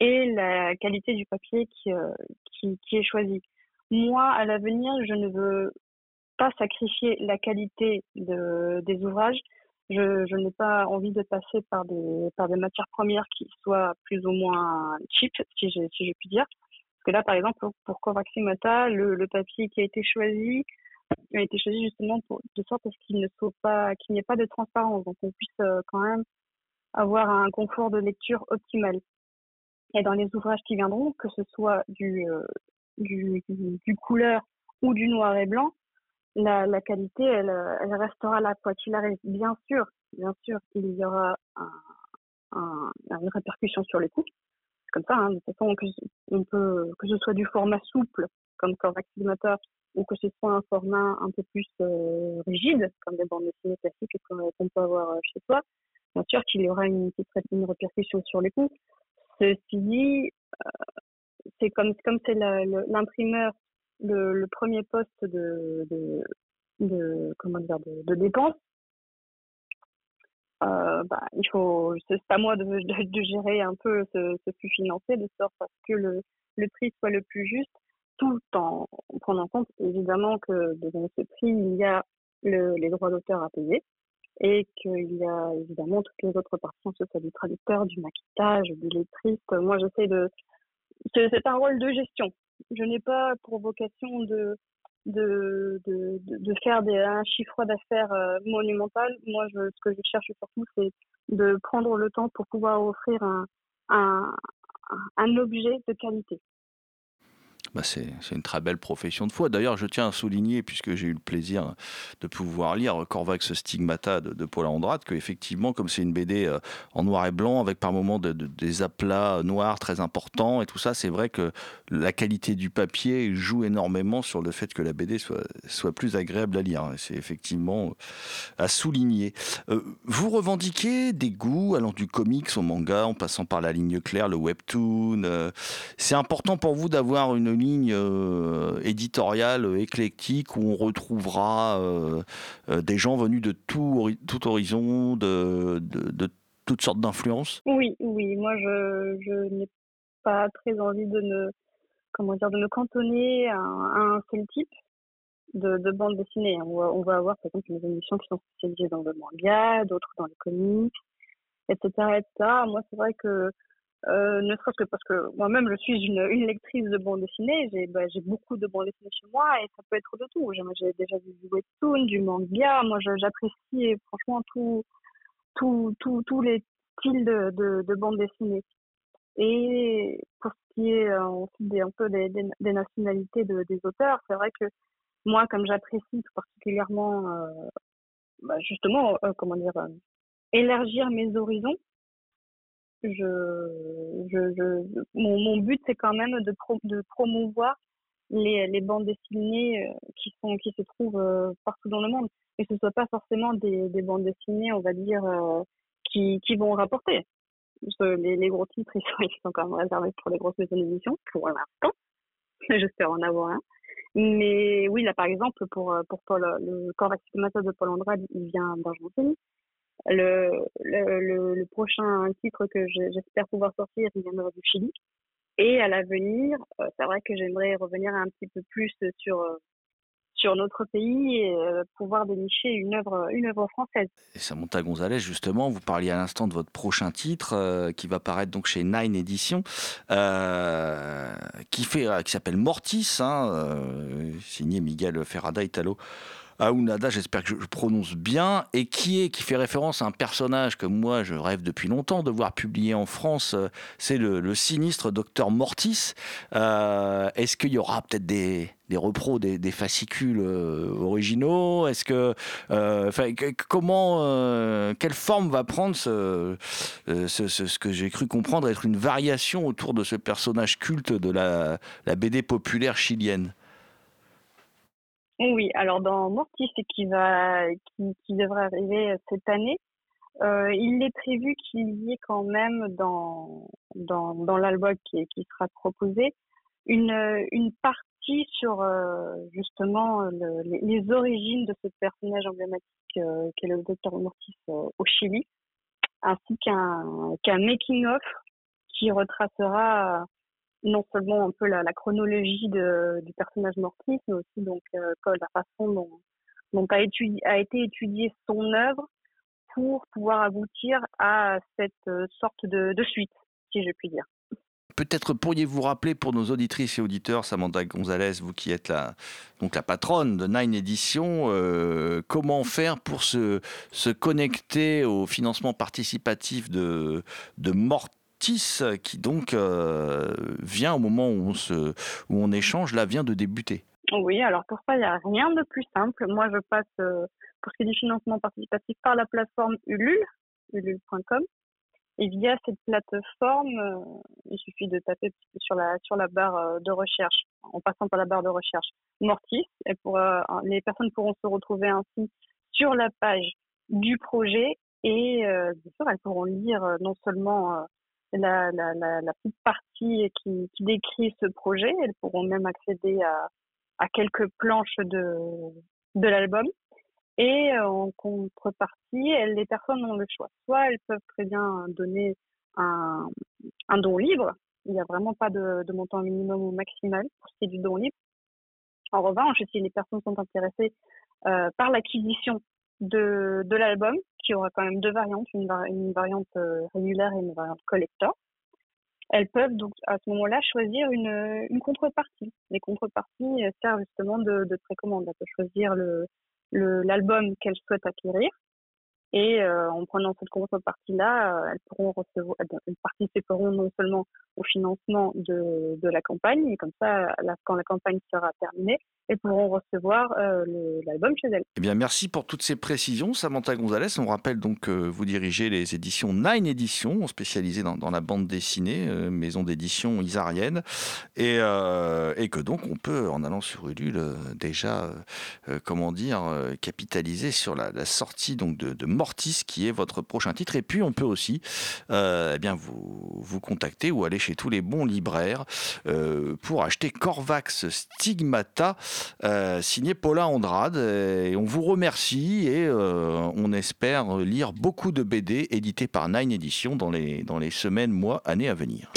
et la qualité du papier qui, euh, qui, qui est choisi. Moi, à l'avenir, je ne veux pas sacrifier la qualité de, des ouvrages. Je, je n'ai pas envie de passer par des, par des matières premières qui soient plus ou moins cheap, si je, si je puis dire là, par exemple, pour Covaximata, le, le papier qui a été choisi a été choisi justement pour, de sorte à ce qu'il ne soit pas, qu'il n'y ait pas de transparence, donc on puisse euh, quand même avoir un confort de lecture optimal. Et dans les ouvrages qui viendront, que ce soit du, euh, du, couleur ou du noir et blanc, la, qualité, elle, restera là, quoi qu'il arrive. Bien sûr, bien sûr, il y aura un, un, une répercussion sur les coûts, comme ça, hein, de toute façon, que, que ce soit du format souple, comme Corvax ou que ce soit un format un peu plus euh, rigide, comme des bandes dessinées classiques qu'on peut avoir euh, chez soi, bien sûr qu'il y aura une petite répercussion sur les coûts. Ceci dit, euh, c'est comme comme c'est l'imprimeur le, premier poste de, de, comment dire de, de dépense, euh, bah, il faut, c'est à moi de, gérer un peu ce, ce, flux financier de sorte à ce que le, le prix soit le plus juste, tout en prenant en compte évidemment que devant ce prix, il y a le, les droits d'auteur à payer et qu'il y a évidemment toutes les autres parties, ce soit du traducteur, du maquettage, du lettriste. Moi, j'essaie de, c'est un rôle de gestion. Je n'ai pas pour vocation de de, faire des, un chiffre d'affaires euh, monumental. Moi, ce que je cherche surtout, c'est de prendre le temps pour pouvoir offrir un objet de qualité. Bah c'est une très belle profession de foi. D'ailleurs, je tiens à souligner, puisque j'ai eu le plaisir de pouvoir lire Corvax Stigmata de, de Paul Andrade, qu'effectivement, comme c'est une BD euh, en noir et blanc, avec par moments de, des aplats noirs très importants et tout ça, c'est vrai que la qualité du papier joue énormément sur le fait que la BD soit, soit plus agréable à lire. C'est effectivement euh, à souligner. Euh, vous revendiquez des goûts allant du comics au manga, en passant par la ligne claire, le webtoon. c'est important pour vous d'avoir une ligne euh, éditoriale euh, éclectique où on retrouvera euh, des gens venus de tout, tout horizon, de, de, toutes sortes d'influences Oui, oui. Moi, je, je n'ai pas très envie de me, comment dire, de me cantonner à, un seul type de, de bande dessinée. On va, on va avoir, par exemple, des émissions qui sont spécialisées dans le manga, d'autres dans les comics, etc. etc. Moi, c'est vrai que euh, ne serait-ce que parce que moi-même je suis une, une lectrice de bande dessinée, j'ai bah, beaucoup de bande dessinée chez moi et ça peut être de tout. J'ai déjà vu du webtoon, du manga, moi j'apprécie franchement tout, tout, tout, tous les styles de, de, de bande dessinée. Et pour ce qui est euh, des, un peu des, des, nationalités de, des auteurs, c'est vrai que moi, comme j'apprécie tout particulièrement, euh, bah justement, euh, comment dire, euh, élargir mes horizons, mon, but c'est quand même de, pro, de promouvoir les, bandes dessinées euh, qui se trouvent euh, partout dans le monde. Et que ce soit pas forcément des, des bandes dessinées on va dire euh, qui, vont rapporter. Les, gros titres ils sont, ils quand même réservés pour les grosses maisons d'édition pour l'instant. J'espère en avoir un. Mais oui là par exemple pour pour Paul le corps de Paul Andrade il vient d'Argentine le, prochain titre que j'espère pouvoir sortir, il viendra du Chili. Et à l'avenir, euh, c'est vrai que j'aimerais revenir un petit peu plus sur, sur notre pays et euh, pouvoir dénicher une œuvre, une œuvre française. Et Samantha Gonzalez, justement, vous parliez à l'instant de votre prochain titre euh, qui va paraître donc chez Nine Edition, euh, qui euh, qui s'appelle Mortis, hein, euh, signé Miguel Ferrada Italo. Aounada, j'espère que je, prononce bien, et qui est qui fait référence à un personnage que moi je rêve depuis longtemps de voir publié en France. euh, C'est le, sinistre docteur Mortis. Euh, Est-ce qu'il y aura peut-être des des repros, des, fascicules euh, originaux? Est-ce que, comment, quelle forme va prendre ce, ce, ce- que j'ai cru comprendre être une variation autour de ce personnage culte de la BD populaire chilienne? Oui, alors dans Mortis qui va, qui, devrait arriver cette année, euh, il est prévu qu'il y ait quand même dans, dans, dans l'album qui, sera proposé une, partie sur euh, justement le- les, origines de ce personnage emblématique euh, qu'est le docteur Mortis euh, au Chili, ainsi qu'un qu'un making-of qui retracera non seulement un peu la, chronologie de, du personnage Mortis, mais aussi donc euh, la façon dont, a, été étudiée son œuvre pour pouvoir aboutir à cette euh, sorte de, suite, si je puis dire. Peut-être pourriez-vous rappeler pour nos auditrices et auditeurs, Samantha Gonzalez, vous qui êtes la, donc la patronne de Nine Edition, euh, comment faire pour se, se connecter au financement participatif de, de Mortis, qui donc euh, vient au moment où on, se, où on échange, là vient de débuter Oui, alors pour ça, il n'y a rien de plus simple? Moi, je passe, euh, pour ce qui est du financement participatif, par la plateforme Ulule, ulule.com. Et via cette plateforme, euh, il suffit de taper sur la, sur la barre de recherche, en passant par la barre de recherche Mortis. Et pour, les personnes pourront se retrouver ainsi sur la page du projet et bien sûr, elles pourront lire non seulement la, la, la, petite partie qui, décrit ce projet, elles pourront même accéder à, quelques planches de, l'album. Et euh, en contrepartie, les personnes ont le choix. Soit elles peuvent très bien donner un, don libre. Il n'y a vraiment pas de, montant minimum ou maximal pour ce qui est du don libre. En revanche, si les personnes sont intéressées euh, par l'acquisition de l'album, qui aura quand même deux variantes, une, vari- une variante euh, régulière et une variante collector, elles peuvent donc à ce moment-là choisir une, contrepartie. Les contreparties euh, servent justement de, de précommande. Elles peuvent choisir l'album qu'elles souhaitent acquérir. Et euh, en prenant cette contrepartie-là, elles participeront non seulement au financement de, la campagne, mais comme ça, quand la campagne sera terminée, elles pourront recevoir euh, l'album chez elles. Eh bien, merci pour toutes ces précisions, Samantha Gonzalez. On rappelle donc que vous dirigez les éditions Nine Éditions, spécialisées dans, la bande dessinée, euh, maison d'édition isarienne, et, euh, et que donc on peut, en allant sur Ulule, déjà, comment dire, capitaliser sur la, sortie de, Mortis, qui est votre prochain titre. Et puis, on peut aussi, eh bien, vous contacter ou aller chez tous les bons libraires pour acheter Corvax Stigmata euh, signé Paula Andrade. Et on vous remercie et euh, on espère lire beaucoup de BD édités par Nine Edition dans les, dans les semaines, mois, années à venir.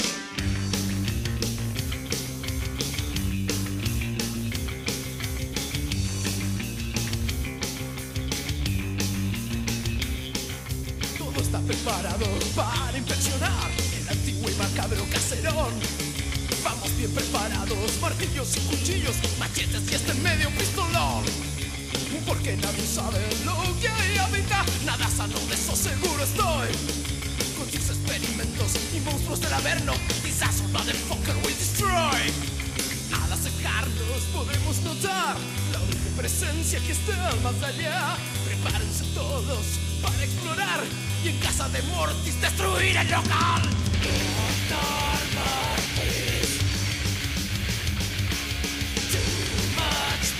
Bien preparados, martillos y cuchillos, machetes y este medio pistolón. Porque nadie sabe lo que hay habita, nada sano de eso seguro estoy. Con sus experimentos y monstruos del averno, disaster motherfucker will destroy. Al acercarnos podemos notar la horrible presencia que está más allá. Prepárense todos para explorar y en casa de Mortis destruir el local.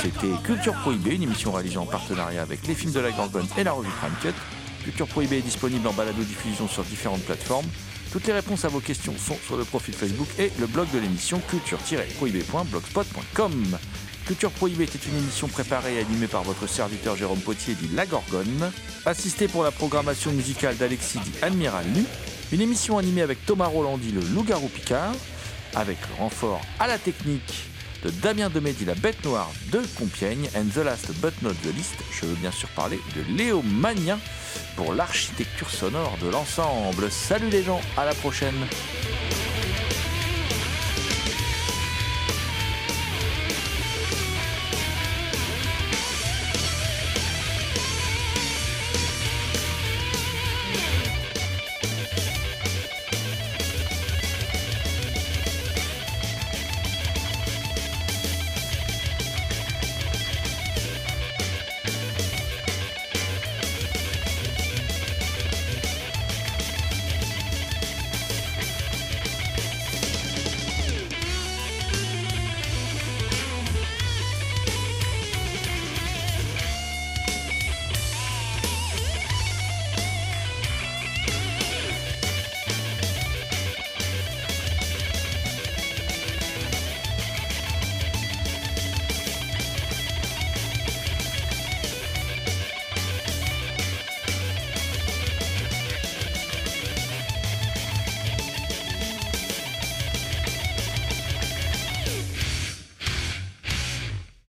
C'était Culture Prohibée, une émission réalisée en partenariat avec les films de la Gorgone et la revue Crime Cut. Culture Prohibée est disponible en balado-diffusion sur différentes plateformes. Toutes les réponses à vos questions sont sur le profil Facebook et le blog de l'émission culture-prohibée.blogspot.com. Culture Prohibée était une émission préparée et animée par votre serviteur Jérôme Potier dit La Gorgone, assisté pour la programmation musicale d'Alexis dit Admiral Nu, une émission animée avec Thomas Rolandi le Loup-garou Picard, avec le renfort à la technique de Damien Demedi, la bête noire de Compiègne, and the last but not the least, je veux bien sûr parler de Léo Magnin pour l'architecture sonore de l'ensemble. Salut les gens, à la prochaine